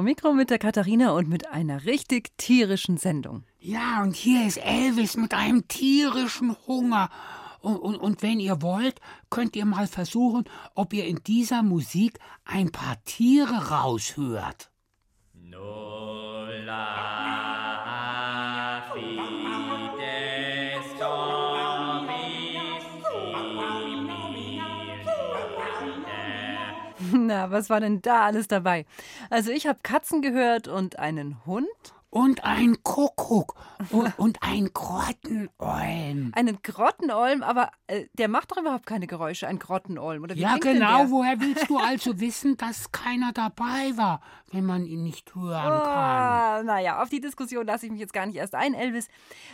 Dore Mikro mit der Katharina und mit einer richtig tierischen Sendung. Ja, und hier ist Elvis mit einem tierischen Hunger. Und, und, und wenn ihr wollt, könnt ihr mal versuchen, ob ihr in dieser Musik ein paar Tiere raushört. Nulla Na, was war denn da alles dabei? Also ich habe Katzen gehört und einen Hund, Und ein Kuckuck und, und ein Grottenolm. einen Grottenolm, aber äh, der macht doch überhaupt keine Geräusche, ein Grottenolm. Oder wie Ja, genau. Woher willst du also wissen, dass keiner dabei war, wenn man ihn nicht hören kann? Ah, naja, auf die Diskussion lasse ich mich jetzt gar nicht erst ein, Elvis.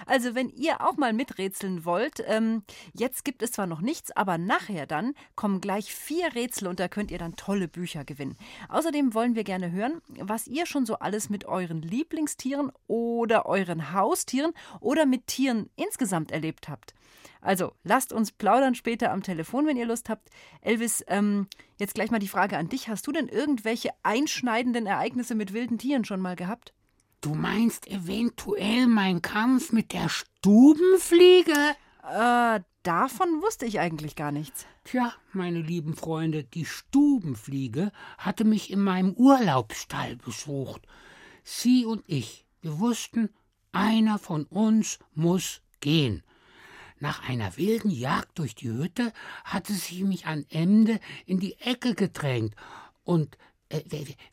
Also, wenn ihr auch mal miträtseln wollt, ähm, jetzt gibt es zwar noch nichts, aber nachher dann kommen gleich vier Rätsel und da könnt ihr dann tolle Bücher gewinnen. Außerdem wollen wir gerne hören, was ihr schon so alles mit euren Lieblingstieren oder euren Haustieren oder mit Tieren insgesamt erlebt habt. Also, lasst uns plaudern später am Telefon, wenn ihr Lust habt. Elvis, ähm, jetzt gleich mal die Frage an dich. Hast du denn irgendwelche einschneidenden Ereignisse mit wilden Tieren schon mal gehabt? Du meinst eventuell mein Kampf mit der Stubenfliege? Äh, davon wusste ich eigentlich gar nichts. Tja, meine lieben Freunde, die Stubenfliege hatte mich in meinem Urlaubsstall besucht. Sie und ich, wir wussten, einer von uns muss gehen. Nach einer wilden Jagd durch die Hütte hatte sie mich an Ende in die Ecke gedrängt. Und äh,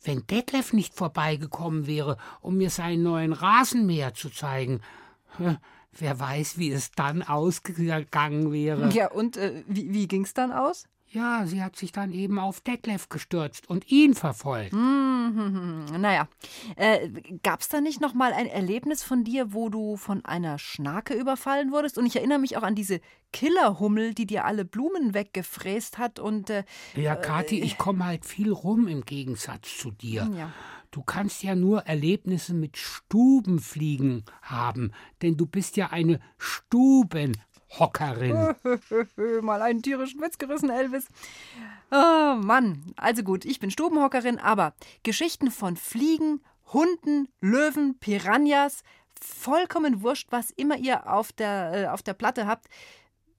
wenn Detlef nicht vorbeigekommen wäre, um mir seinen neuen Rasenmäher zu zeigen, wer weiß, wie es dann ausgegangen wäre. Ja, und äh, wie, wie ging's dann aus? Ja, sie hat sich dann eben auf Detlef gestürzt und ihn verfolgt. Hm, naja, äh, gab's da nicht noch mal ein Erlebnis von dir, wo du von einer Schnake überfallen wurdest? Und ich erinnere mich auch an diese Killerhummel, die dir alle Blumen weggefräst hat und äh, Ja, Kathi, ich komme halt viel rum im Gegensatz zu dir. Ja. Du kannst ja nur Erlebnisse mit Stubenfliegen haben, denn du bist ja eine Stubenhockerin. mal einen tierischen Witz gerissen, Elvis. Oh Mann, also gut, ich bin Stubenhockerin, aber Geschichten von Fliegen, Hunden, Löwen, Piranhas, vollkommen wurscht, was immer ihr auf der, äh, auf der Platte habt.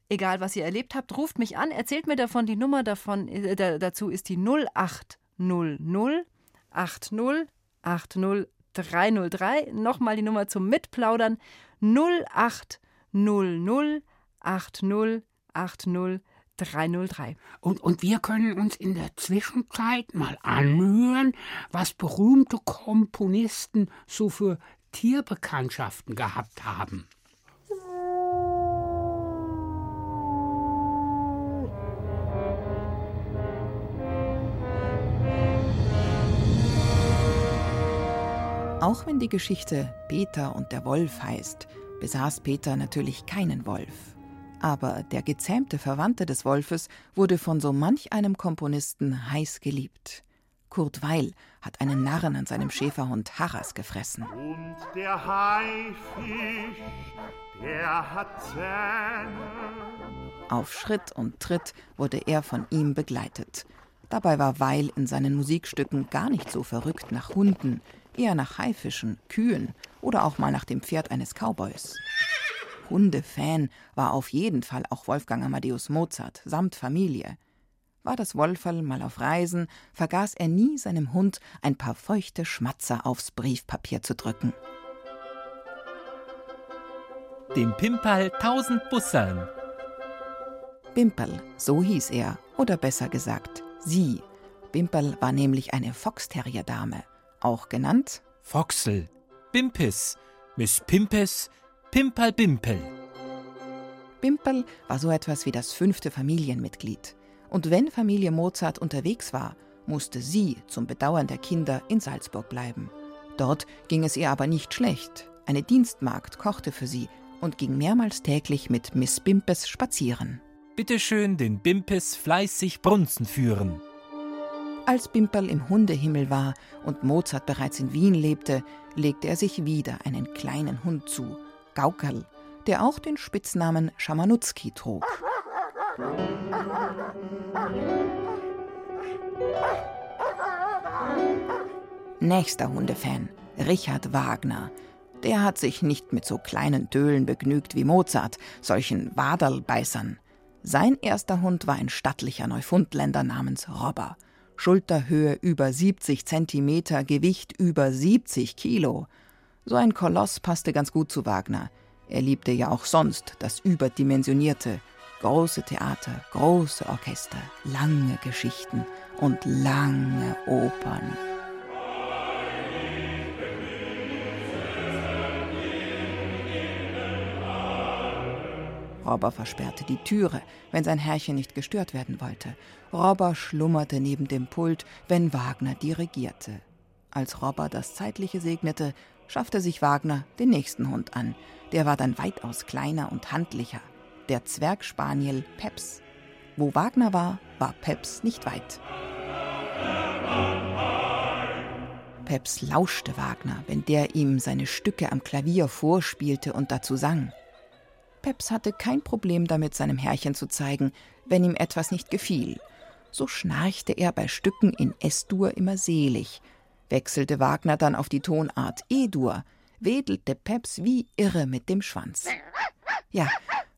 Egal, was ihr erlebt habt, ruft mich an, erzählt mir davon. Die Nummer davon, äh, da, dazu ist die 0800 80 80 303. Nochmal die Nummer zum Mitplaudern 0800 80 80 303. Und, und wir können uns in der Zwischenzeit mal anhören, was berühmte Komponisten so für Tierbekanntschaften gehabt haben. Auch wenn die Geschichte Peter und der Wolf heißt, besaß Peter natürlich keinen Wolf. Aber der gezähmte Verwandte des Wolfes wurde von so manch einem Komponisten heiß geliebt. Kurt Weil hat einen Narren an seinem Schäferhund Harras gefressen. Und der Haifisch, der hat Zähne. Auf Schritt und Tritt wurde er von ihm begleitet. Dabei war Weil in seinen Musikstücken gar nicht so verrückt nach Hunden, eher nach Haifischen, Kühen oder auch mal nach dem Pferd eines Cowboys. Hundefan war auf jeden Fall auch Wolfgang Amadeus Mozart samt Familie. War das Wolferl mal auf Reisen, vergaß er nie seinem Hund ein paar feuchte Schmatzer aufs Briefpapier zu drücken. Dem Pimperl tausend Bussern. Bimperl, so hieß er, oder besser gesagt, sie. Bimperl war nämlich eine Foxterrier-Dame, auch genannt Foxel, Bimpis, Miss Pimpes, Pimperl Bimpel. Bimperl war so etwas wie das fünfte Familienmitglied. Und wenn Familie Mozart unterwegs war, musste sie zum Bedauern der Kinder in Salzburg bleiben. Dort ging es ihr aber nicht schlecht. Eine Dienstmagd kochte für sie und ging mehrmals täglich mit Miss Bimpes spazieren. Bitte schön den Bimpes fleißig Brunzen führen. Als Bimperl im Hundehimmel war und Mozart bereits in Wien lebte, legte er sich wieder einen kleinen Hund zu, Gaukerl, der auch den Spitznamen Schamanutzki trug. Nächster Hundefan, Richard Wagner. Der hat sich nicht mit so kleinen Döhlen begnügt wie Mozart, solchen Waderlbeißern. Sein erster Hund war ein stattlicher Neufundländer namens Robber. Schulterhöhe über 70 Zentimeter, Gewicht über 70 Kilo. So ein Koloss passte ganz gut zu Wagner. Er liebte ja auch sonst das Überdimensionierte. Große Theater, große Orchester, lange Geschichten und lange Opern. Robber versperrte die Türe, wenn sein Herrchen nicht gestört werden wollte. Robber schlummerte neben dem Pult, wenn Wagner dirigierte. Als Robber das Zeitliche segnete, schaffte sich Wagner den nächsten Hund an. Der war dann weitaus kleiner und handlicher. Der Zwergspaniel Peps. Wo Wagner war, war Peps nicht weit. Peps lauschte Wagner, wenn der ihm seine Stücke am Klavier vorspielte und dazu sang. Peps hatte kein Problem damit, seinem Herrchen zu zeigen, wenn ihm etwas nicht gefiel. So schnarchte er bei Stücken in S-Dur immer selig. Wechselte Wagner dann auf die Tonart E-Dur, wedelte Peps wie irre mit dem Schwanz. Ja,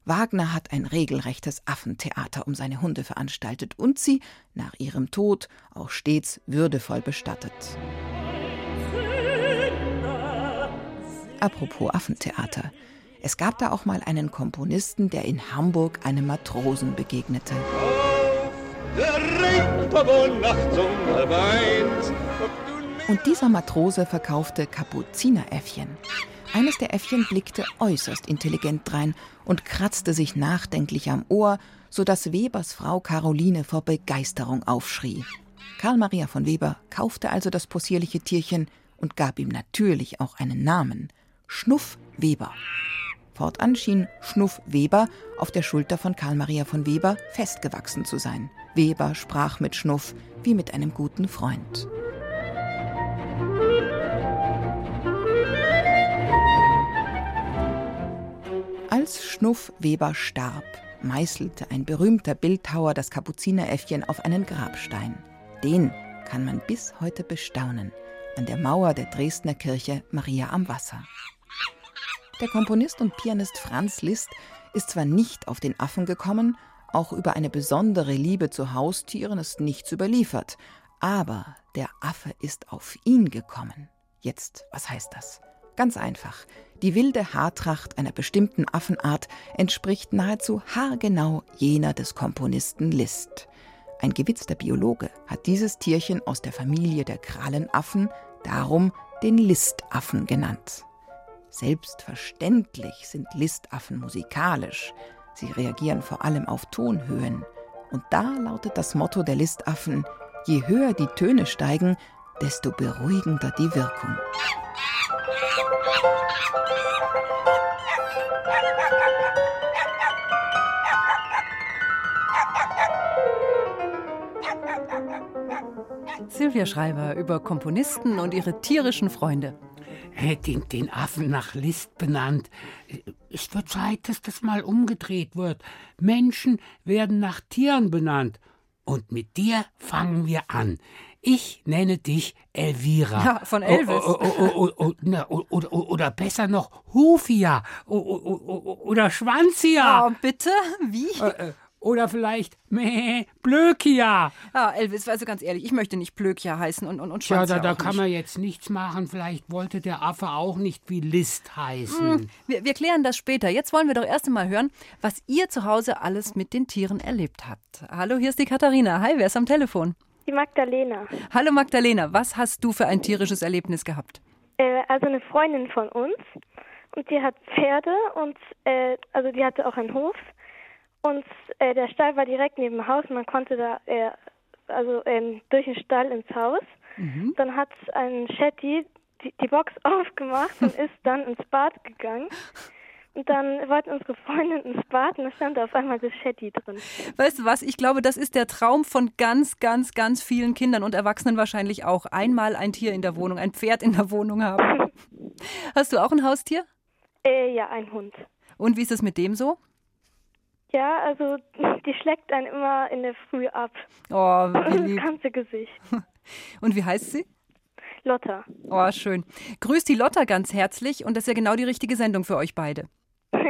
Wagner hat ein regelrechtes Affentheater um seine Hunde veranstaltet und sie, nach ihrem Tod, auch stets würdevoll bestattet. Apropos Affentheater. Es gab da auch mal einen Komponisten, der in Hamburg einem Matrosen begegnete. Und dieser Matrose verkaufte Kapuzineräffchen. Eines der Äffchen blickte äußerst intelligent drein und kratzte sich nachdenklich am Ohr, so dass Webers Frau Caroline vor Begeisterung aufschrie. Karl Maria von Weber kaufte also das possierliche Tierchen und gab ihm natürlich auch einen Namen: Schnuff Weber. Fortan schien Schnuff Weber auf der Schulter von Karl Maria von Weber festgewachsen zu sein. Weber sprach mit Schnuff wie mit einem guten Freund. Als Schnuff Weber starb, meißelte ein berühmter Bildhauer das Kapuzineräffchen auf einen Grabstein. Den kann man bis heute bestaunen an der Mauer der Dresdner Kirche Maria am Wasser. Der Komponist und Pianist Franz Liszt ist zwar nicht auf den Affen gekommen, auch über eine besondere Liebe zu Haustieren ist nichts überliefert, aber der Affe ist auf ihn gekommen. Jetzt, was heißt das? Ganz einfach. Die wilde Haartracht einer bestimmten Affenart entspricht nahezu haargenau jener des Komponisten Liszt. Ein gewitzter Biologe hat dieses Tierchen aus der Familie der Krallenaffen darum den Listaffen genannt. Selbstverständlich sind Listaffen musikalisch. Sie reagieren vor allem auf Tonhöhen. Und da lautet das Motto der Listaffen, je höher die Töne steigen, desto beruhigender die Wirkung. Silvia Schreiber über Komponisten und ihre tierischen Freunde. Den, den Affen nach List benannt. Es wird Zeit, dass das mal umgedreht wird. Menschen werden nach Tieren benannt. Und mit dir fangen wir an. Ich nenne dich Elvira. Ja, von Elvis. Oder, besser noch Hufia. Oder Schwanzia. Oh, bitte? Wie? Oder vielleicht Meh, Blökia. Ja, Elvis, also ganz ehrlich, ich möchte nicht Blökia heißen und, und, und Schwanz da, ja da auch kann nicht. man jetzt nichts machen. Vielleicht wollte der Affe auch nicht wie List heißen. Wir, wir klären das später. Jetzt wollen wir doch erst einmal hören, was ihr zu Hause alles mit den Tieren erlebt habt. Hallo, hier ist die Katharina. Hi, wer ist am Telefon? Die Magdalena. Hallo Magdalena, was hast du für ein tierisches Erlebnis gehabt? Äh, also eine Freundin von uns und die hat Pferde und äh, also die hatte auch einen Hof und äh, der Stall war direkt neben dem Haus. Man konnte da äh, also ähm, durch den Stall ins Haus. Dann hat ein Shetty die, die Box aufgemacht und ist dann ins Bad gegangen. Und dann wollten unsere Freundin ins Bad und da stand auf einmal das Shetty drin. Weißt du was? Ich glaube, das ist der Traum von ganz, ganz, ganz vielen Kindern und Erwachsenen wahrscheinlich auch. Einmal ein Tier in der Wohnung, ein Pferd in der Wohnung haben. Hast du auch ein Haustier? Äh, ja, ein Hund. Und wie ist es mit dem so? Ja, also die schlägt einen immer in der Früh ab. Oh, wie Das lieb. ganze Gesicht. Und wie heißt sie? Lotta. Oh, schön. Grüßt die Lotta ganz herzlich und das ist ja genau die richtige Sendung für euch beide.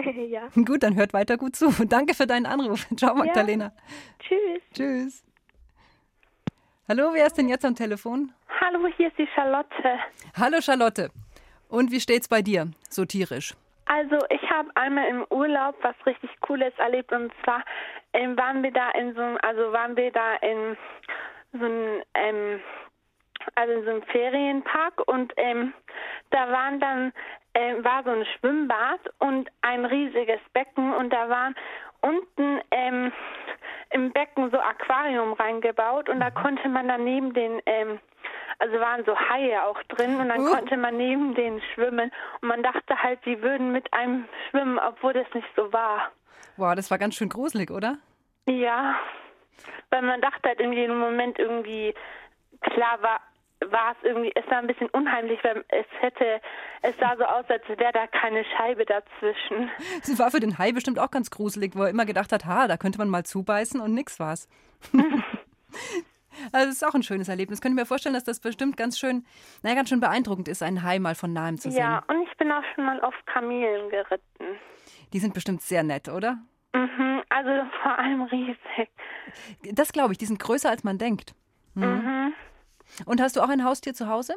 ja. Gut, dann hört weiter gut zu. Danke für deinen Anruf. Ciao, Magdalena. Tschüss. Tschüss. Hallo, wer ist denn jetzt am Telefon? Hallo, hier ist die Charlotte. Hallo, Charlotte. Und wie steht's bei dir, so tierisch? Also ich habe einmal im Urlaub was richtig Cooles erlebt und zwar ähm, waren wir da in so einem, also waren wir da in so einem, ähm, also in so einem Ferienpark und ähm, da waren dann ähm, war so ein Schwimmbad und ein riesiges Becken und da waren unten ähm, im Becken so Aquarium reingebaut und da konnte man dann neben den ähm, also waren so Haie auch drin und dann Uh. konnte man neben denen schwimmen und man dachte halt, die würden mit einem schwimmen, obwohl das nicht so war. Boah, das war ganz schön gruselig, oder? Ja, weil man dachte halt irgendwie im Moment irgendwie, klar war war es irgendwie, es war ein bisschen unheimlich, weil es hätte, es sah so aus, als wäre da keine Scheibe dazwischen. Das war für den Hai bestimmt auch ganz gruselig, wo er immer gedacht hat, ha, da könnte man mal zubeißen und nix war's. Also das ist auch ein schönes Erlebnis. Könnte mir vorstellen, dass das bestimmt ganz schön, naja, ganz schön beeindruckend ist, einen Hai mal von nahem zu sehen. Ja, und ich bin auch schon mal auf Kamelen geritten. Die sind bestimmt sehr nett, oder? Mhm, also vor allem riesig. Das glaube ich, die sind größer als man denkt. Mhm. Und hast du auch ein Haustier zu Hause?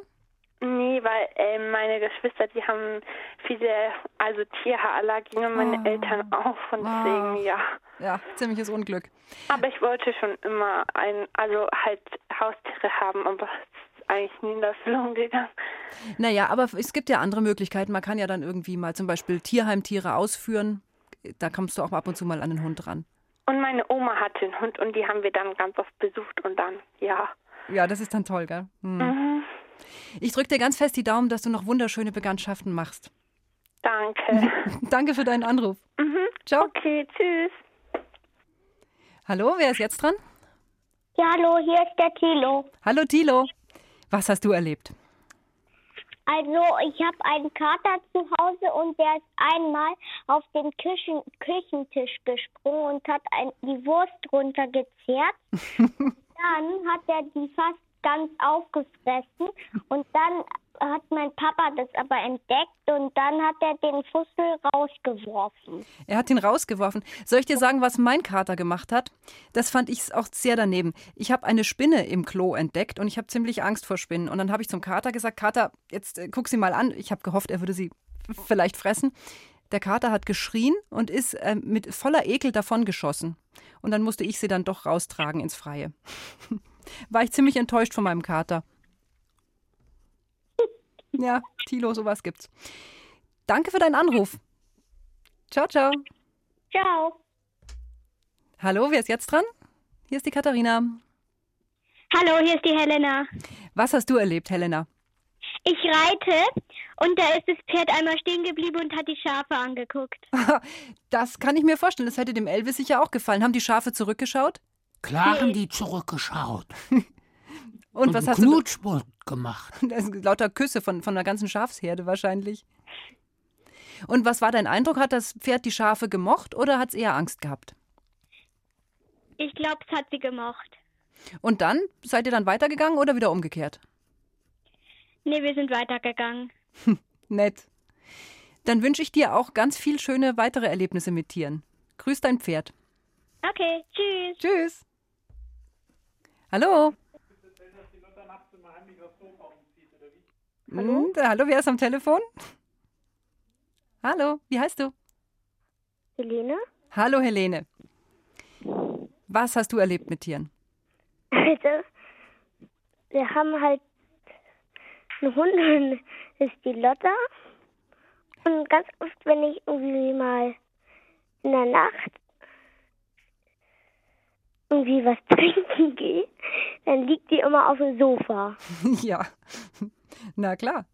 Nee, weil äh, meine Geschwister, die haben viele, also Tierhaarallergien und meine Oh. Eltern auch. Und deswegen, Oh. ja. Ja, ziemliches Unglück. Aber ich wollte schon immer ein, also halt Haustiere haben, aber es ist eigentlich nie in Erfüllung gegangen. Naja, aber es gibt ja andere Möglichkeiten. Man kann ja dann irgendwie mal zum Beispiel Tierheimtiere ausführen. Da kommst du auch ab und zu mal an den Hund ran. Und meine Oma hatte einen Hund und die haben wir dann ganz oft besucht und dann, ja. Ja, das ist dann toll, gell? Hm. Mhm. Ich drücke dir ganz fest die Daumen, dass du noch wunderschöne Bekanntschaften machst. Danke. Danke für deinen Anruf. mhm. Ciao. Okay, tschüss. Hallo, wer ist jetzt dran? Ja, hallo, hier ist der Thilo. Hallo Tilo. Was hast du erlebt? Also, ich habe einen Kater zu Hause und der ist einmal auf den Küchen Küchentisch gesprungen und hat ein, die Wurst runtergezehrt. dann hat er die fast ganz aufgefressen und dann hat mein Papa das aber entdeckt und dann hat er den Fussel rausgeworfen. Er hat ihn rausgeworfen. Soll ich dir sagen, was mein Kater gemacht hat? Das fand ich auch sehr daneben. Ich habe eine Spinne im Klo entdeckt und ich habe ziemlich Angst vor Spinnen. Und dann habe ich zum Kater gesagt, Kater, jetzt äh, guck sie mal an. Ich habe gehofft, er würde sie vielleicht fressen. Der Kater hat geschrien und ist äh, mit voller Ekel davongeschossen. Und dann musste ich sie dann doch raustragen ins Freie. War ich ziemlich enttäuscht von meinem Kater. Ja, Tilo, sowas gibt's. Danke für deinen Anruf. Ciao, ciao. Ciao. Hallo, wer ist jetzt dran? Hier ist die Katharina. Hallo, hier ist die Helena. Was hast du erlebt, Helena? Ich reite und da ist das Pferd einmal stehen geblieben und hat die Schafe angeguckt. Das kann ich mir vorstellen. Das hätte dem Elvis sicher auch gefallen. Haben die Schafe zurückgeschaut? Klar haben die zurückgeschaut. Und was einen hast du? Gemacht. Das sind lauter Küsse von, von der ganzen Schafsherde wahrscheinlich. Und was war dein Eindruck? Hat das Pferd die Schafe gemocht oder hat es eher Angst gehabt? Ich glaube, es hat sie gemocht. Und dann? Seid ihr dann weitergegangen oder wieder umgekehrt? Nee, wir sind weitergegangen. Nett. Dann wünsche ich dir auch ganz viel schöne weitere Erlebnisse mit Tieren. Grüß dein Pferd. Okay, tschüss. Tschüss. Hallo. Hallo? Hm, hallo, wer ist am Telefon? Hallo, wie heißt du? Helene? Hallo, Helene. Was hast du erlebt mit Tieren? Also, wir haben halt einen Hund und das ist die Lotta. Und ganz oft, wenn ich irgendwie mal in der Nacht irgendwie was trinken gehe, dann liegt die immer auf dem Sofa. ja. Na klar.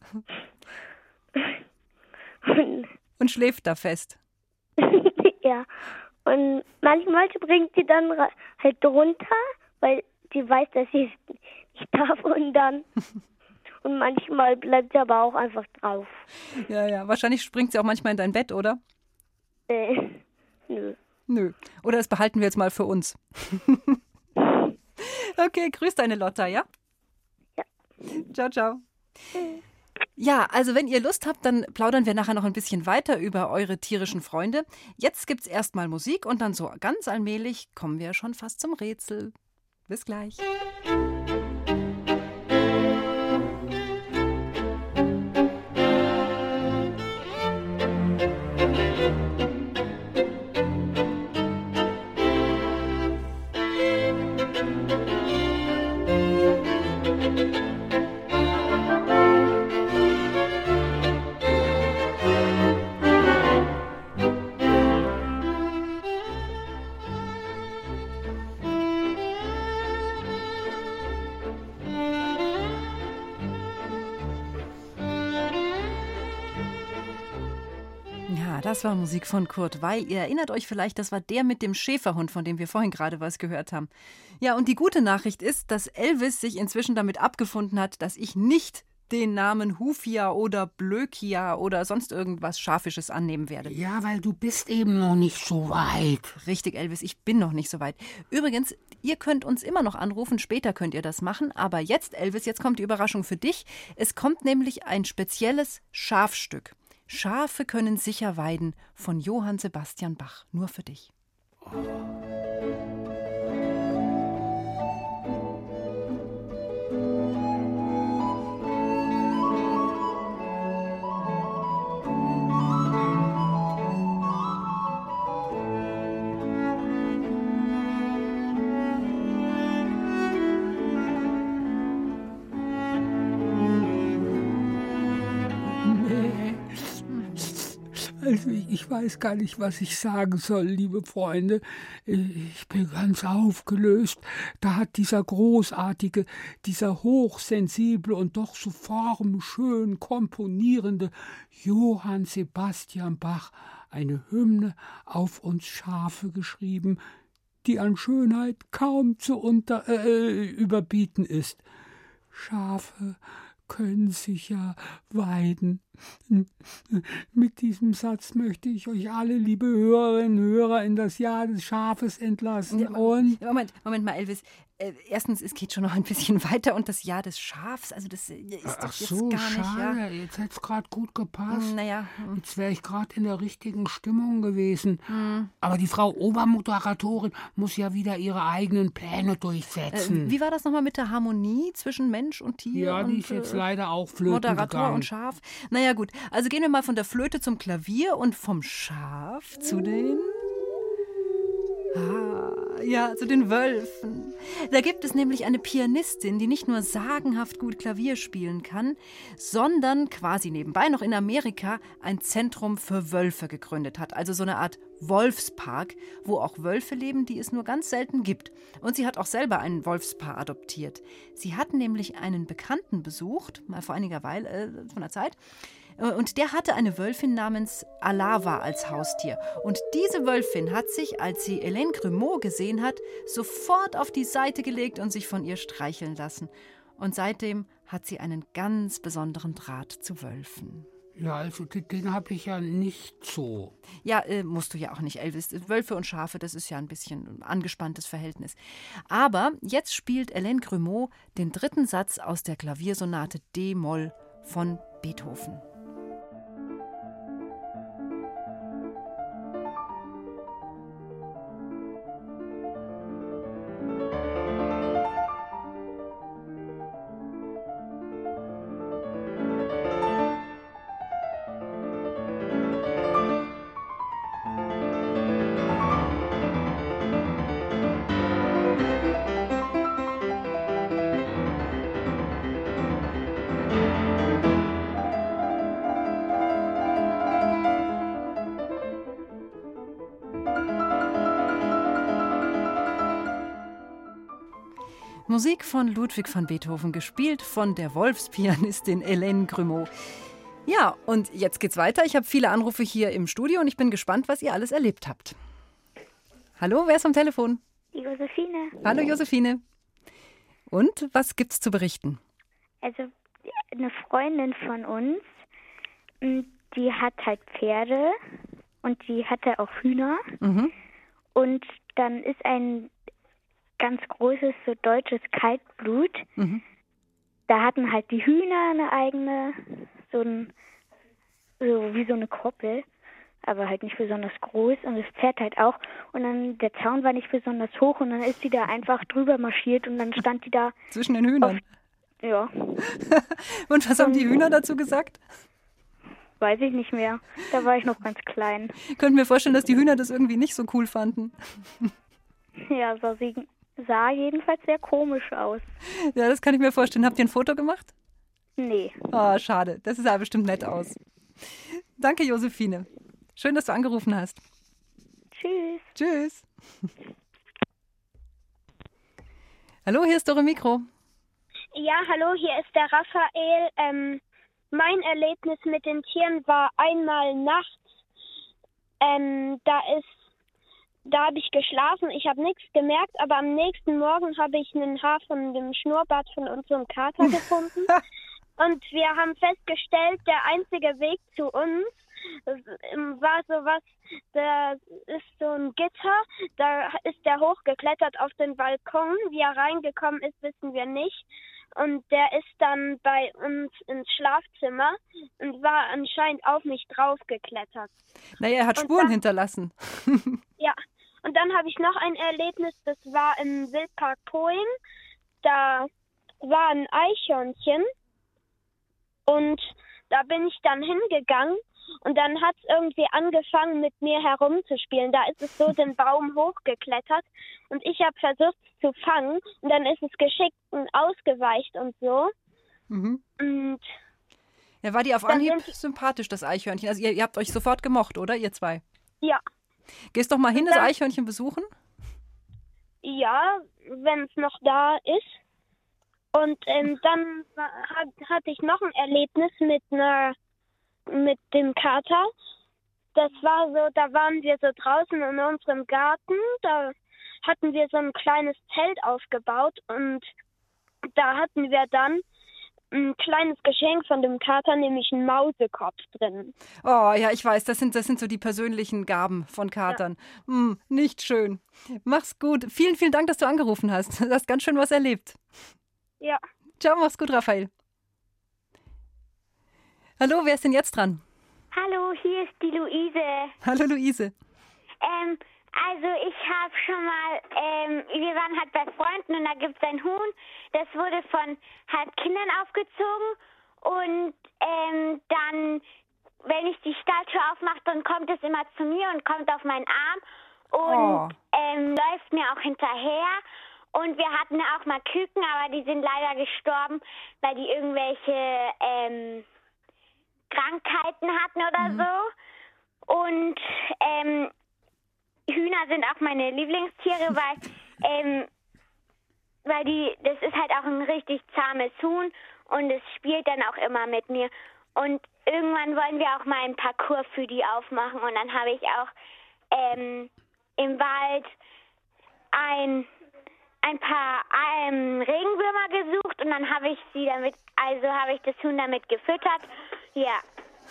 Und, Und schläft da fest. ja. Und manchmal springt sie dann halt runter, weil sie weiß, dass sie es nicht darf und dann. Und manchmal bleibt sie aber auch einfach drauf. Ja, ja. Wahrscheinlich springt sie auch manchmal in dein Bett, oder? Äh, nö. Nö. Oder das behalten wir jetzt mal für uns. okay, grüß deine Lotta, ja? Ja. Ciao, ciao. Ja, also wenn ihr Lust habt, dann plaudern wir nachher noch ein bisschen weiter über eure tierischen Freunde. Jetzt gibt's erstmal Musik und dann so ganz allmählich kommen wir schon fast zum Rätsel. Bis gleich. Das war Musik von Kurt Weil. Ihr erinnert euch vielleicht, das war der mit dem Schäferhund, von dem wir vorhin gerade was gehört haben. Ja, und die gute Nachricht ist, dass Elvis sich inzwischen damit abgefunden hat, dass ich nicht den Namen Hufia oder Blökia oder sonst irgendwas Schafisches annehmen werde. Ja, weil du bist eben noch nicht so weit. Richtig, Elvis, ich bin noch nicht so weit. Übrigens, ihr könnt uns immer noch anrufen, später könnt ihr das machen, aber jetzt, Elvis, jetzt kommt die Überraschung für dich. Es kommt nämlich ein spezielles Schafstück. Schafe können sicher weiden von Johann Sebastian Bach, nur für dich. Nee. Also ich, weiß gar nicht, was ich sagen soll, liebe Freunde. Ich bin ganz aufgelöst. Da hat dieser großartige, dieser hochsensible und doch so formschön komponierende Johann Sebastian Bach eine Hymne auf uns Schafe geschrieben, die an Schönheit kaum zu unter, äh, überbieten ist. Schafe können sich ja weiden. Mit diesem Satz möchte ich euch alle, liebe Hörerinnen und Hörer, in das Jahr des Schafes entlassen. Und Moment, Moment mal, Elvis. Äh, erstens, es geht schon noch ein bisschen weiter und das Jahr des Schafs, also das äh, ist doch Ach jetzt so, gar nicht, schade. ja. Jetzt hätte es gerade gut gepasst. Naja, hm. Jetzt wäre ich gerade in der richtigen Stimmung gewesen. Aber die Frau Obermoderatorin muss ja wieder ihre eigenen Pläne äh, durchsetzen. wie war das nochmal mit der Harmonie zwischen Mensch und Tier? ja, die und, ist jetzt äh, leider auch flöten Moderator gegangen. und Schaf. Naja, gut. Also gehen wir mal von der Flöte zum Klavier und vom Schaf zu den. Ah, ja, zu den Wölfen. Da gibt es nämlich eine Pianistin, die nicht nur sagenhaft gut Klavier spielen kann, sondern quasi nebenbei noch in Amerika ein Zentrum für Wölfe gegründet hat. Also so eine Art Wolfspark, wo auch Wölfe leben, die es nur ganz selten gibt. Und sie hat auch selber ein Wolfspaar adoptiert. Sie hat nämlich einen Bekannten besucht, mal vor einiger Weile, äh, von der Zeit, und der hatte eine Wölfin namens Alava als Haustier. Und diese Wölfin hat sich, als sie Hélène Grimaud gesehen hat, sofort auf die Seite gelegt und sich von ihr streicheln lassen. Und seitdem hat sie einen ganz besonderen Draht zu Wölfen. Ja, also den, den habe ich ja nicht so. Ja, äh, musst du ja auch nicht, Elvis. Wölfe und Schafe, das ist ja ein bisschen ein angespanntes Verhältnis. Aber jetzt spielt Hélène Grimaud den dritten Satz aus der Klaviersonate D-Moll von Beethoven. Musik von Ludwig van Beethoven, gespielt von der Wolfspianistin Hélène Grumeau. Ja, und jetzt geht's weiter. Ich habe viele Anrufe hier im Studio und ich bin gespannt, was ihr alles erlebt habt. Hallo, wer ist am Telefon? Josephine. Hallo Josephine. Und was gibt's zu berichten? Also eine Freundin von uns, m, die hat halt Pferde und die hatte auch Hühner. Mhm. Und dann ist ein ganz großes so deutsches Kaltblut. Mhm. Da hatten halt die Hühner eine eigene, so ein, so wie so eine Koppel, aber halt nicht besonders groß und das Pferd halt auch. Und dann der Zaun war nicht besonders hoch und dann ist sie da einfach drüber marschiert und dann stand die da, Zwischen den Hühnern. ja, Und was haben die Hühner dazu gesagt? weiß ich nicht mehr. Da war ich noch ganz klein. Ich könnte mir vorstellen, dass die Hühner das irgendwie nicht so cool fanden. Ja, sah, sie, sah jedenfalls sehr komisch aus. Ja, das kann ich mir vorstellen. Habt ihr ein Foto gemacht? Nee. Oh, schade. Das sah bestimmt nett aus. Danke, Josephine. Schön, dass du angerufen hast. Tschüss. Tschüss. Hallo, hier ist Dore Mikro. Ja, hallo, hier ist der Raphael. Ähm, mein Erlebnis mit den Tieren war einmal nachts. Ähm, da ist, da habe ich geschlafen. Ich habe nichts gemerkt, aber am nächsten Morgen habe ich einen Haar von dem Schnurrbart von unserem Kater gefunden. Und wir haben festgestellt, der einzige Weg zu uns war sowas, da ist so ein Gitter, da ist der hochgeklettert auf den Balkon. Wie er reingekommen ist, wissen wir nicht. Und der ist dann bei uns ins Schlafzimmer und war anscheinend auf mich draufgeklettert. Naja, er hat Spuren dann- hinterlassen. Ja, und dann habe ich noch ein Erlebnis, das war im Wildpark Poing. Da war ein Eichhörnchen und da bin ich dann hingegangen und dann hat es irgendwie angefangen, mit mir herumzuspielen. Da ist es so den Baum hochgeklettert und ich habe versucht es zu fangen und dann ist es geschickt und ausgeweicht und so. Mhm. Und Ja, war die auf Anhieb sympathisch, das Eichhörnchen. Also ihr, ihr habt euch sofort gemocht, oder? Ihr zwei. ja, Gehst doch mal hin, das Eichhörnchen besuchen? Ja, wenn es noch da ist. Und ähm, dann hat, hatte ich noch ein Erlebnis mit einer mit dem Kater. Das war so, da waren wir so draußen in unserem Garten, da hatten wir so ein kleines Zelt aufgebaut und da hatten wir dann ein kleines Geschenk von dem Kater, nämlich einen Mausekopf drin. Oh ja, ich weiß, das sind, das sind so die persönlichen Gaben von Katern. Hm, nicht schön. Mach's gut. Vielen, vielen Dank, dass du angerufen hast. Du hast ganz schön was erlebt. Ja. Ciao, mach's gut, Raphael. Hallo, wer ist denn jetzt dran? Hallo, hier ist die Luise. Hallo, Luise. Ähm, also ich habe schon mal, ähm, wir waren halt bei Freunden und da gibt es ein Huhn, das wurde von halt Kindern aufgezogen und ähm, dann, wenn ich die Stalltür aufmache, dann kommt es immer zu mir und kommt auf meinen Arm und Oh. ähm, läuft mir auch hinterher. Und wir hatten auch mal Küken, aber die sind leider gestorben, weil die irgendwelche ähm, Krankheiten hatten oder so. Und ähm, Hühner sind auch meine Lieblingstiere, weil, ähm, weil die, das ist halt auch ein richtig zahmes Huhn und es spielt dann auch immer mit mir. Und irgendwann wollen wir auch mal einen Parcours für die aufmachen und dann habe ich auch ähm, im Wald ein, ein paar ähm, Regenwürmer gesucht und dann habe ich sie damit, also habe ich das Huhn damit gefüttert. Ja.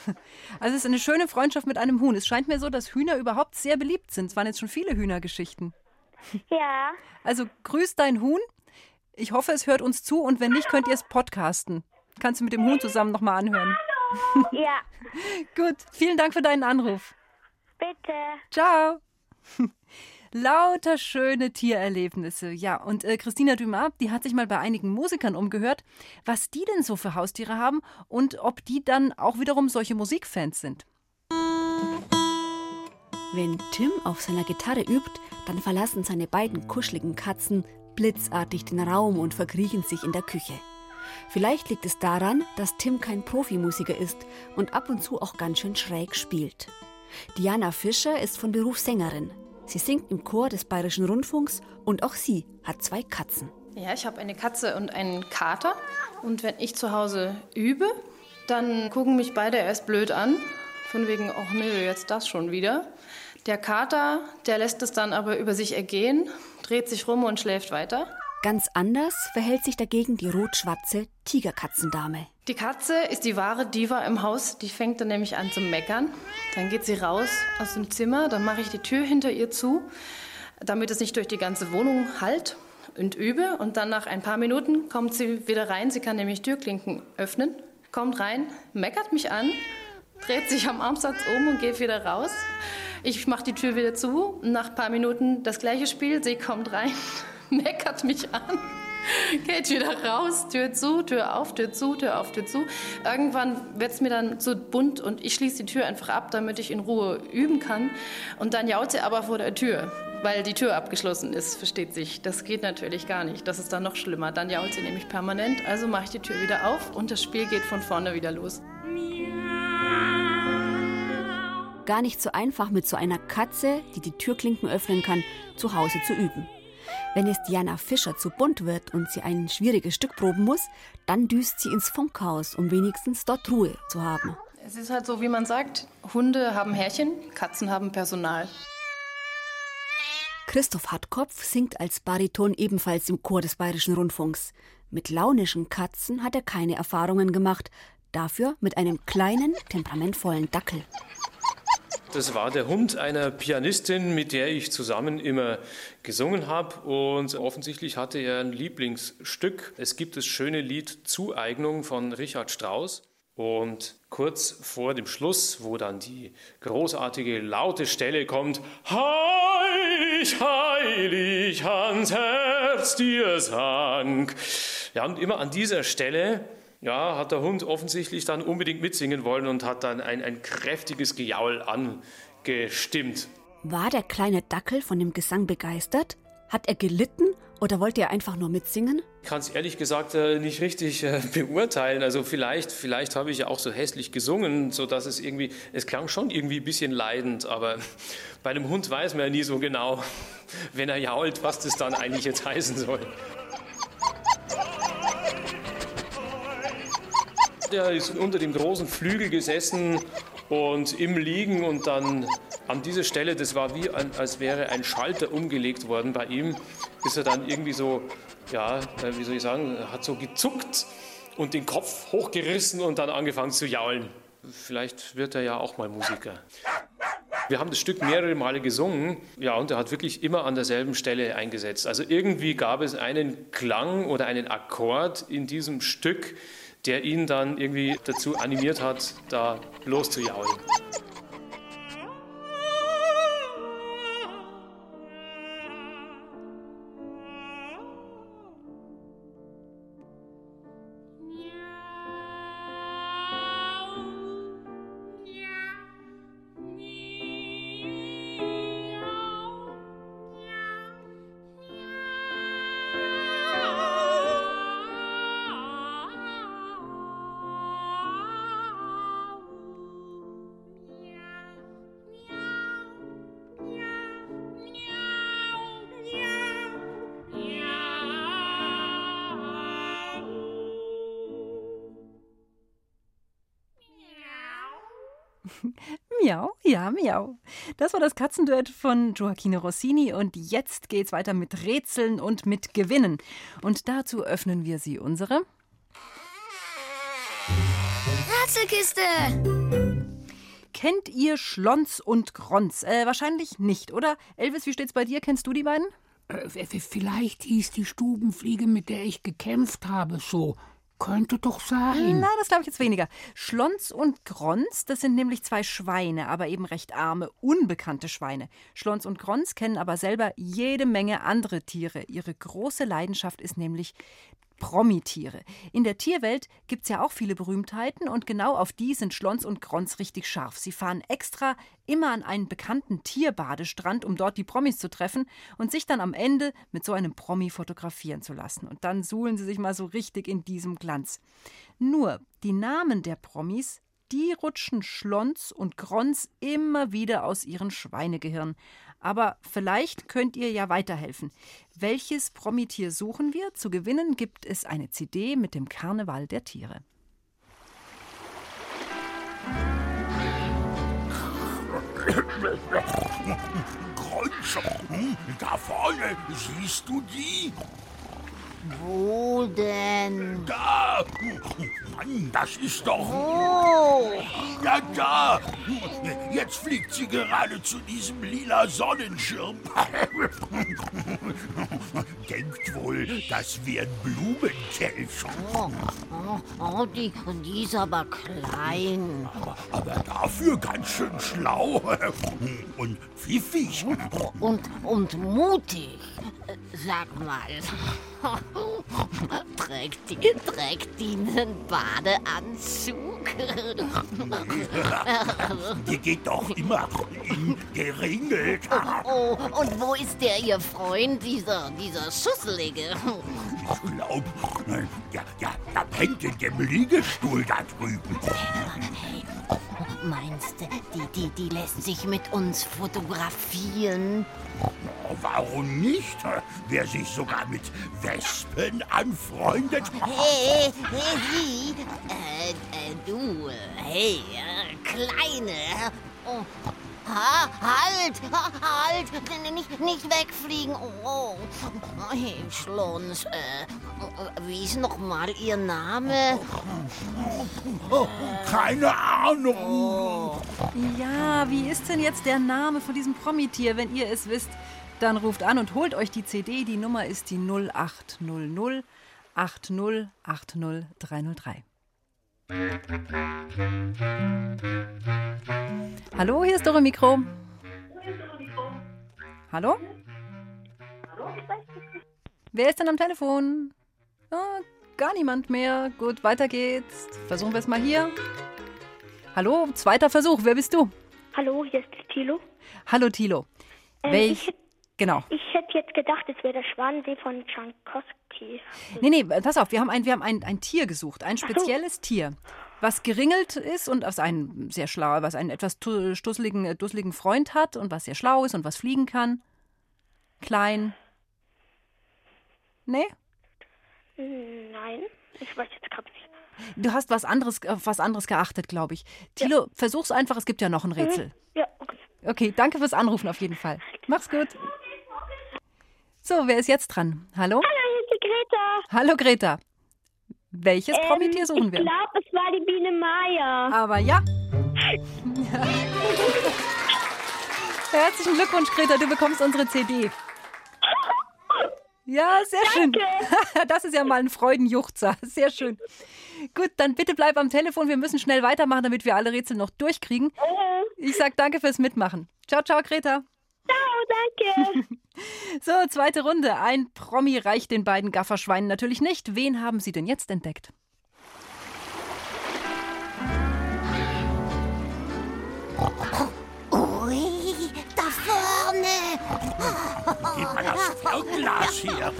Also es ist eine schöne Freundschaft mit einem Huhn. Es scheint mir so, dass Hühner überhaupt sehr beliebt sind. Es waren jetzt schon viele Hühnergeschichten. Ja. Also grüß dein Huhn. Ich hoffe, es hört uns zu und wenn nicht, könnt ihr es podcasten. Kannst du mit dem Huhn zusammen nochmal anhören. Ja, Gut, vielen Dank für deinen Anruf. bitte. Ciao. Lauter schöne Tiererlebnisse. Ja, und äh, Christina Dumas, die hat sich mal bei einigen Musikern umgehört, was die denn so für Haustiere haben und ob die dann auch wiederum solche Musikfans sind. Wenn Tim auf seiner Gitarre übt, dann verlassen seine beiden kuscheligen Katzen blitzartig den Raum und verkriechen sich in der Küche. Vielleicht liegt es daran, dass Tim kein Profimusiker ist und ab und zu auch ganz schön schräg spielt. Diana Fischer ist von Beruf Sängerin. Sie singt im Chor des Bayerischen Rundfunks und auch sie hat zwei Katzen. Ja, ich habe eine Katze und einen Kater. Und wenn ich zu Hause übe, dann gucken mich beide erst blöd an. Von wegen, ach nee, jetzt das schon wieder. Der Kater, der lässt es dann aber über sich ergehen, dreht sich rum und schläft weiter. Ganz anders verhält sich dagegen die rot-schwarze Tigerkatzendame. Die Katze ist die wahre Diva im Haus. Die fängt dann nämlich an zu meckern. Dann geht sie raus aus dem Zimmer. Dann mache ich die Tür hinter ihr zu, damit es nicht durch die ganze Wohnung hallt und übe. Und dann nach ein paar Minuten kommt sie wieder rein. Sie kann nämlich Türklinken öffnen. Kommt rein, meckert mich an, dreht sich am Armsatz um und geht wieder raus. Ich mache die Tür wieder zu. Nach ein paar Minuten das gleiche Spiel. Sie kommt rein, meckert mich an, geht wieder raus, Tür zu, Tür auf, Tür zu, Tür auf, Tür zu. Irgendwann wird es mir dann so bunt und ich schließe die Tür einfach ab, damit ich in Ruhe üben kann. Und dann jault sie aber vor der Tür, weil die Tür abgeschlossen ist, versteht sich. Das geht natürlich gar nicht. Das ist dann noch schlimmer. Dann jault sie nämlich permanent. Also mache ich die Tür wieder auf und das Spiel geht von vorne wieder los. Gar nicht so einfach mit so einer Katze, die die Türklinken öffnen kann, zu Hause zu üben. Wenn es Diana Fischer zu bunt wird und sie ein schwieriges Stück proben muss, dann düst sie ins Funkhaus, um wenigstens dort Ruhe zu haben. Es ist halt so, wie man sagt, Hunde haben Härchen, Katzen haben Personal. Christoph Hartkopf singt als Bariton ebenfalls im Chor des Bayerischen Rundfunks. Mit launischen Katzen hat er keine Erfahrungen gemacht, dafür mit einem kleinen, temperamentvollen Dackel. Das war der Hund einer Pianistin, mit der ich zusammen immer gesungen habe. Und offensichtlich hatte er ein Lieblingsstück. Es gibt das schöne Lied Zueignung von Richard Strauss. Und kurz vor dem Schluss, wo dann die großartige laute Stelle kommt, Heilig, heilig ans Herz dir sank. Ja, und immer an dieser Stelle ja, hat der Hund offensichtlich dann unbedingt mitsingen wollen und hat dann ein, ein kräftiges Gejaul angestimmt. War der kleine Dackel von dem Gesang begeistert? Hat er gelitten oder wollte er einfach nur mitsingen? Ich kann es ehrlich gesagt äh, nicht richtig äh, beurteilen. Also vielleicht, vielleicht habe ich ja auch so hässlich gesungen, so dass es irgendwie, es klang schon irgendwie ein bisschen leidend, aber bei einem Hund weiß man ja nie so genau, wenn er jault, was das dann eigentlich jetzt heißen soll. Der ist unter dem großen Flügel gesessen und im Liegen und dann an dieser Stelle, das war wie ein, als wäre ein Schalter umgelegt worden bei ihm, ist er dann irgendwie so, ja, äh, wie soll ich sagen, hat so gezuckt und den Kopf hochgerissen und dann angefangen zu jaulen. Vielleicht wird er ja auch mal Musiker. Wir haben das Stück mehrere Male gesungen, ja, und er hat wirklich immer an derselben Stelle eingesetzt. Also irgendwie gab es einen Klang oder einen Akkord in diesem Stück, der ihn dann irgendwie dazu animiert hat, da loszujaulen. Miau. Das war das Katzenduett von Gioacchino Rossini und jetzt geht's weiter mit Rätseln und mit Gewinnen. Und dazu öffnen wir sie unsere Rätselkiste! Kennt ihr Schlons und Gronz? Äh, wahrscheinlich nicht, oder? Elvis, wie steht's bei dir? Kennst du die beiden? Äh, vielleicht hieß die Stubenfliege, mit der ich gekämpft habe, so. Könnte doch sein. Na, das glaube ich jetzt weniger. Schlons und Grons, das sind nämlich zwei Schweine, aber eben recht arme, unbekannte Schweine. Schlons und Grons kennen aber selber jede Menge andere Tiere. Ihre große Leidenschaft ist nämlich Promitiere. In der Tierwelt gibt es ja auch viele Berühmtheiten und genau auf die sind Schlons und Grons richtig scharf. Sie fahren extra immer an einen bekannten Tierbadestrand, um dort die Promis zu treffen und sich dann am Ende mit so einem Promi fotografieren zu lassen. Und dann suhlen sie sich mal so richtig in diesem Glanz. Nur die Namen der Promis, die rutschen Schlons und Grons immer wieder aus ihren Schweinegehirn. Aber vielleicht könnt ihr ja weiterhelfen. Welches Promitier suchen wir? Zu gewinnen gibt es eine CD mit dem Karneval der Tiere. Grunsch, hm, da vorne, siehst du die? Wo denn? Da! Mann, das ist doch. Wo? Ja, da! Jetzt fliegt sie gerade zu diesem lila Sonnenschirm. Denkt wohl, das wären Blumenkelch. Oh, oh, oh die, die ist aber klein. Aber, aber dafür ganz schön schlau und pfiffig. Und, und mutig. Sag mal. Trägt die, trägt die einen Badeanzug? Die geht doch immer in geringelt. Oh, und wo ist der ihr Freund, dieser, dieser Schusselige? Ich glaube, ja, ja, da pennt in dem Liegestuhl da drüben. Meinst du, die, die, die lässt sich mit uns fotografieren? Warum nicht? Wer sich sogar mit Wespen anfreundet. Hey, hey, sie, äh, äh, du, hey, äh, Kleine. Oh. Ha, halt, ha, halt, nicht, nicht wegfliegen. Oh, hey, Schlons, äh, wie ist noch mal Ihr Name? Oh, keine Ahnung. Ja, wie ist denn jetzt der Name von diesem Promitier? Wenn ihr es wisst, dann ruft an und holt euch die CD. Die Nummer ist die 0800 80 80 303. Hallo, hier ist Dore Mikro. Hallo? Wer ist denn am Telefon? Ah, gar niemand mehr. Gut, weiter geht's. Versuchen wir es mal hier. Hallo, zweiter Versuch. Wer bist du? Hallo, hier ist Thilo. Hallo, Thilo. Ähm, Welch. ich Genau. Ich hätte jetzt gedacht, es wäre der Schwanensee von Tschaikowski. Nee, nee, pass auf, wir haben ein, wir haben ein, ein Tier gesucht, ein spezielles Tier, was geringelt ist und was einen sehr schlau, was einen etwas tu- stusseligen, äh, dusseligen Freund hat und was sehr schlau ist und was fliegen kann. Klein. Nee? Nein, ich weiß jetzt gerade nicht. Du hast was anderes, auf was anderes geachtet, glaube ich. Thilo, versuch's einfach, es gibt ja noch ein Rätsel. Ja, okay. Okay, danke fürs Anrufen auf jeden Fall. Mach's gut. So, wer ist jetzt dran? Hallo? Hallo, hier ist die Greta. Hallo Greta. Welches Ähm, Promitier suchen wir? Ich glaube, es war die Biene Maya. Aber ja. Herzlichen Glückwunsch, Greta, du bekommst unsere CD. Ja, sehr schön. Das ist ja mal ein Freudenjuchzer. Sehr schön. Gut, dann bitte bleib am Telefon. Wir müssen schnell weitermachen, damit wir alle Rätsel noch durchkriegen. Ich sag danke fürs Mitmachen. Ciao, ciao, Greta. Ciao, danke. So, zweite Runde. Ein Promi reicht den beiden Gafferschweinen natürlich nicht. Wen haben sie denn jetzt entdeckt? Gib mal das Fernglas hier.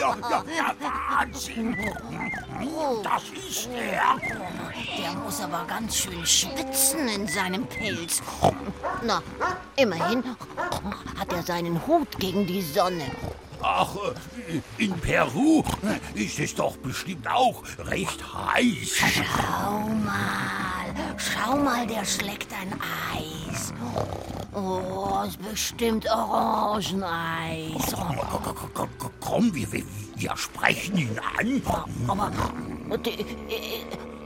Ja, ja, ja, Wahnsinn. Das ist er. Der muss aber ganz schön schwitzen in seinem Pelz. Na, immerhin hat er seinen Hut gegen die Sonne. Ach, äh, in Peru ist es doch bestimmt auch recht heiß. Schau mal, schau mal, der schlägt ein Eis. Oh, ist bestimmt Orangeneis. Komm, wir, wir, wir sprechen ihn an. Aber die-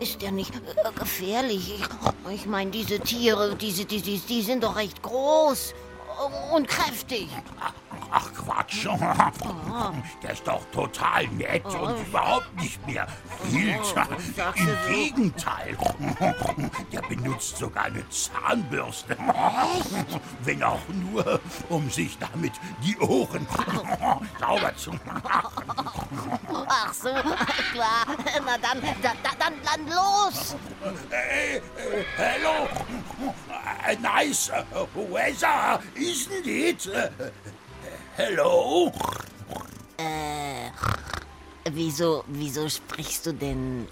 ist der nicht äh, gefährlich? Ich, ich meine, diese Tiere, diese, die, die, die sind doch recht groß und kräftig. Ach Quatsch. Der ist doch total nett und überhaupt nicht mehr wild. sagst Im? Gegenteil. Der benutzt sogar eine Zahnbürste. Wenn auch nur, um sich damit die Ohren sauber zu machen. Ach so, klar. Na dann, da, da, dann, dann los. Hey, äh, hello. Äh, nice weather, isn't it? Äh, Hello? Äh, wieso, wieso sprichst du denn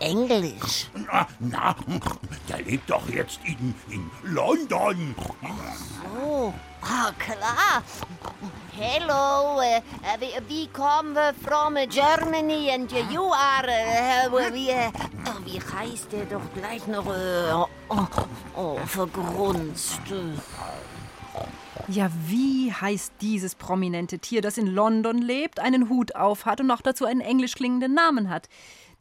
Englisch? Na, na, Der lebt doch jetzt in, in London. Oh, ah, klar. Hello, uh, uh, we, we come from Germany and you are, uh, wie, oh, wie heißt der doch gleich noch? Uh, oh, oh, vergrunzt. Ja, wie heißt dieses prominente Tier, das in London lebt, einen Hut auf hat und noch dazu einen englisch klingenden Namen hat?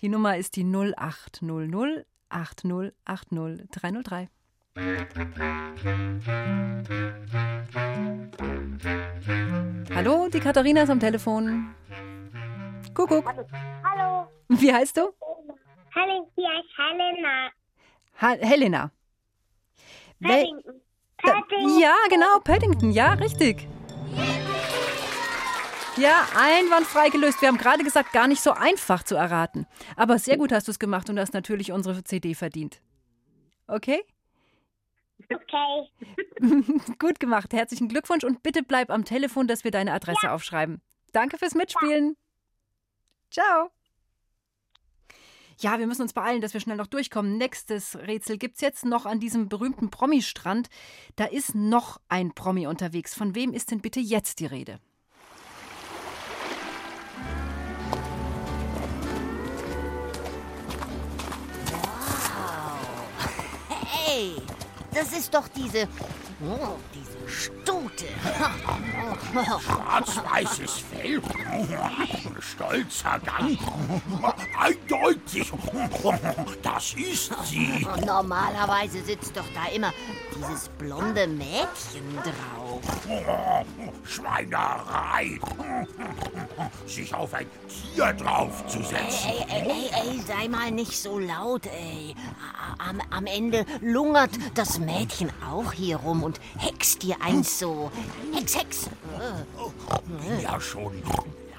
Die Nummer ist die 0800 8080 303. Hallo, die Katharina ist am Telefon. Kuckuck. Hallo. Wie heißt du? Hallo, hier ist Helena. Ha Helena. Paddington. Paddington. Ja, genau, Paddington, ja, richtig. Ja, einwandfrei gelöst. Wir haben gerade gesagt, gar nicht so einfach zu erraten. Aber sehr gut hast du es gemacht und hast natürlich unsere CD verdient. Okay? Okay. gut gemacht. Herzlichen Glückwunsch und bitte bleib am Telefon, dass wir deine Adresse aufschreiben. Danke fürs Mitspielen. Ciao. Ja, wir müssen uns beeilen, dass wir schnell noch durchkommen. Nächstes Rätsel gibt's jetzt noch an diesem berühmten Promi-Strand. Da ist noch ein Promi unterwegs. Von wem ist denn bitte jetzt die Rede? Hey, das ist doch diese, oh, diese Stute. Schwarz-weißes Fell, stolzer Gang, eindeutig, das ist sie. Normalerweise sitzt doch da immer dieses blonde Mädchen drauf. Schweinerei, sich auf ein Tier draufzusetzen. Ey, ey, ey, ey, sei mal nicht so laut, ey. Am, am Ende lungert das Mädchen auch hier rum und hext dir eins so. Hex, Hex. Bin ja schon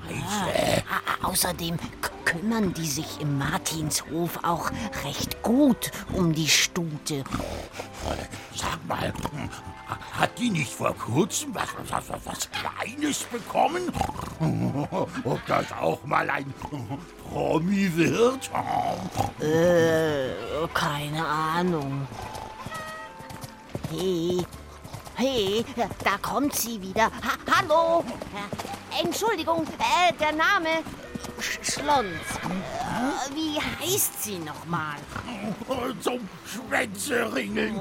Ah, a- außerdem kümmern die sich im Martinshof auch recht gut um die Stute. Sag mal, hat die nicht vor kurzem was, was, was, was Kleines bekommen? Ob das auch mal ein Promi wird? Äh, keine Ahnung. Hey, hey, da kommt sie wieder. Ha hallo? Entschuldigung, äh, der Name Sch Schlons. Wie heißt sie nochmal? Zum Schwänzeringeln.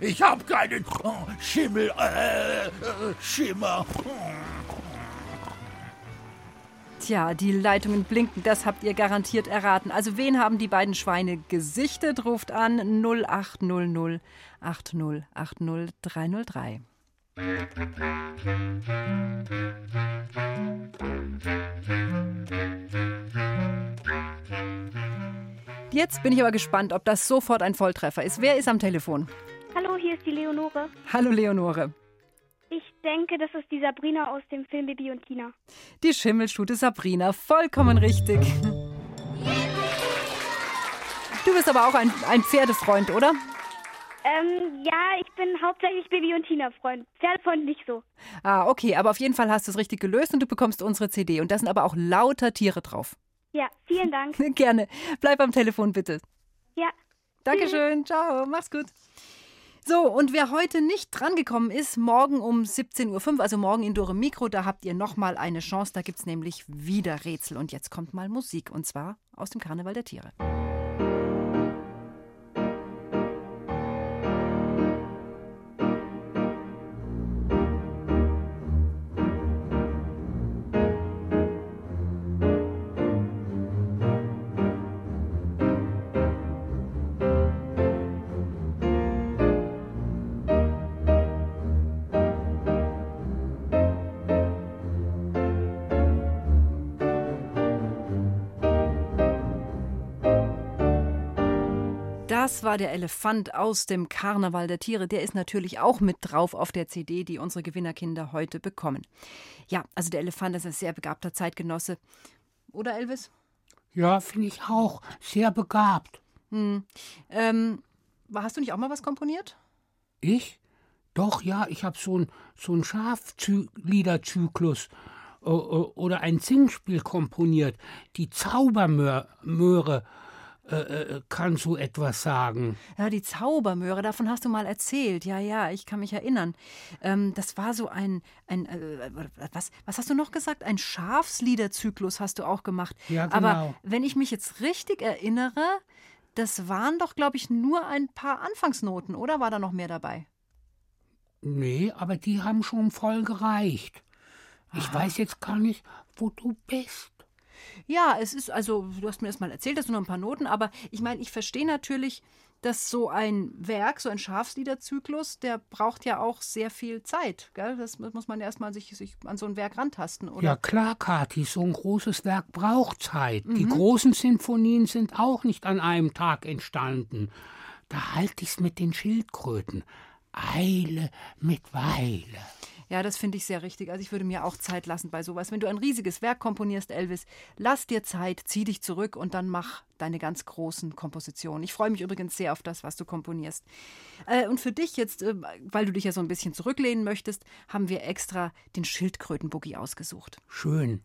Ich hab keinen Schimmel, äh, Schimmer. Tja, die Leitungen blinken, das habt ihr garantiert erraten. Also wen haben die beiden Schweine gesichtet? Ruft an 0800 8080 303. Jetzt bin ich aber gespannt, ob das sofort ein Volltreffer ist. Wer ist am Telefon? Hallo, hier ist die Leonore. Hallo Leonore. Ich denke, das ist die Sabrina aus dem Film Bibi und Tina. Die Schimmelstute Sabrina, vollkommen richtig. Du bist aber auch ein, ein Pferdefreund, oder? Ähm, ja, ich bin hauptsächlich Bibi und Tina Freund. Pferdefreund nicht so. Ah, okay, aber auf jeden Fall hast du es richtig gelöst und du bekommst unsere CD. Und da sind aber auch lauter Tiere drauf. Ja, vielen Dank. Gerne. Bleib am Telefon, bitte. Ja. Dankeschön. Ciao. Mach's gut. So, und wer heute nicht drangekommen ist, morgen um 17.05 Uhr, also morgen in Dore Mikro, da habt ihr nochmal eine Chance. Da gibt's nämlich wieder Rätsel. Und jetzt kommt mal Musik. Und zwar aus dem Karneval der Tiere. Das war der Elefant aus dem Karneval der Tiere. Der ist natürlich auch mit drauf auf der CD, die unsere Gewinnerkinder heute bekommen. Ja, also der Elefant ist ein sehr begabter Zeitgenosse. Oder Elvis? Ja, finde ich auch. Sehr begabt. Hm. Ähm, hast du nicht auch mal was komponiert? Ich? Doch, ja, ich habe so einen so ein Schafliederzyklus äh, äh, oder ein Singspiel komponiert. Die Zaubermöhre äh, äh, kann so etwas sagen. Ja, die Zaubermöhre, davon hast du mal erzählt. Ja, ja, ich kann mich erinnern. Ähm, das war so ein, ein äh, was, was hast du noch gesagt? Ein Schafsliederzyklus hast du auch gemacht. Ja, genau. Aber wenn ich mich jetzt richtig erinnere, das waren doch, glaube ich, nur ein paar Anfangsnoten, oder war da noch mehr dabei? Nee, aber die haben schon voll gereicht. Ich Aha. weiß jetzt gar nicht, wo du bist. Ja, es ist also, du hast mir das mal erzählt, das sind nur ein paar Noten, aber ich meine, ich verstehe natürlich, dass so ein Werk, so ein Schafsliederzyklus, der braucht ja auch sehr viel Zeit. Gell? Das muss man erstmal sich, sich an so ein Werk rantasten, oder? Ja klar, Kathi, so ein großes Werk braucht Zeit. Die Mhm. großen Sinfonien sind auch nicht an einem Tag entstanden. Da halte ich's mit den Schildkröten. Eile mit Weile. Ja, das finde ich sehr richtig. Also ich würde mir auch Zeit lassen bei sowas. Wenn du ein riesiges Werk komponierst, Elvis, lass dir Zeit, zieh dich zurück und dann mach deine ganz großen Kompositionen. Ich freue mich übrigens sehr auf das, was du komponierst. Äh, und für dich jetzt, äh, weil du dich ja so ein bisschen zurücklehnen möchtest, haben wir extra den Schildkrötenboogie ausgesucht. Schön.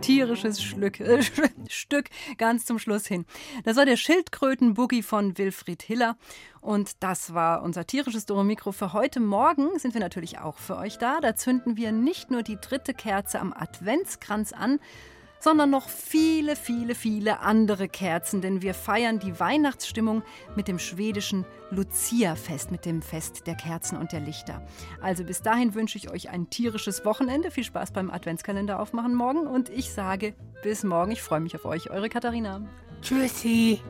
Tierisches Schlück, äh, Stück ganz zum Schluss hin. Das war der Schildkrötenboogie von Wilfried Hiller. Und das war unser tierisches Doromikro für heute. Morgen sind wir natürlich auch für euch da. Da zünden wir nicht nur die dritte Kerze am Adventskranz an, sondern noch viele, viele, viele andere Kerzen, denn wir feiern die Weihnachtsstimmung mit dem schwedischen Lucia-Fest, mit dem Fest der Kerzen und der Lichter. Also bis dahin wünsche ich euch ein tierisches Wochenende. Viel Spaß beim Adventskalender aufmachen morgen und ich sage bis morgen. Ich freue mich auf euch, eure Katharina. Tschüssi.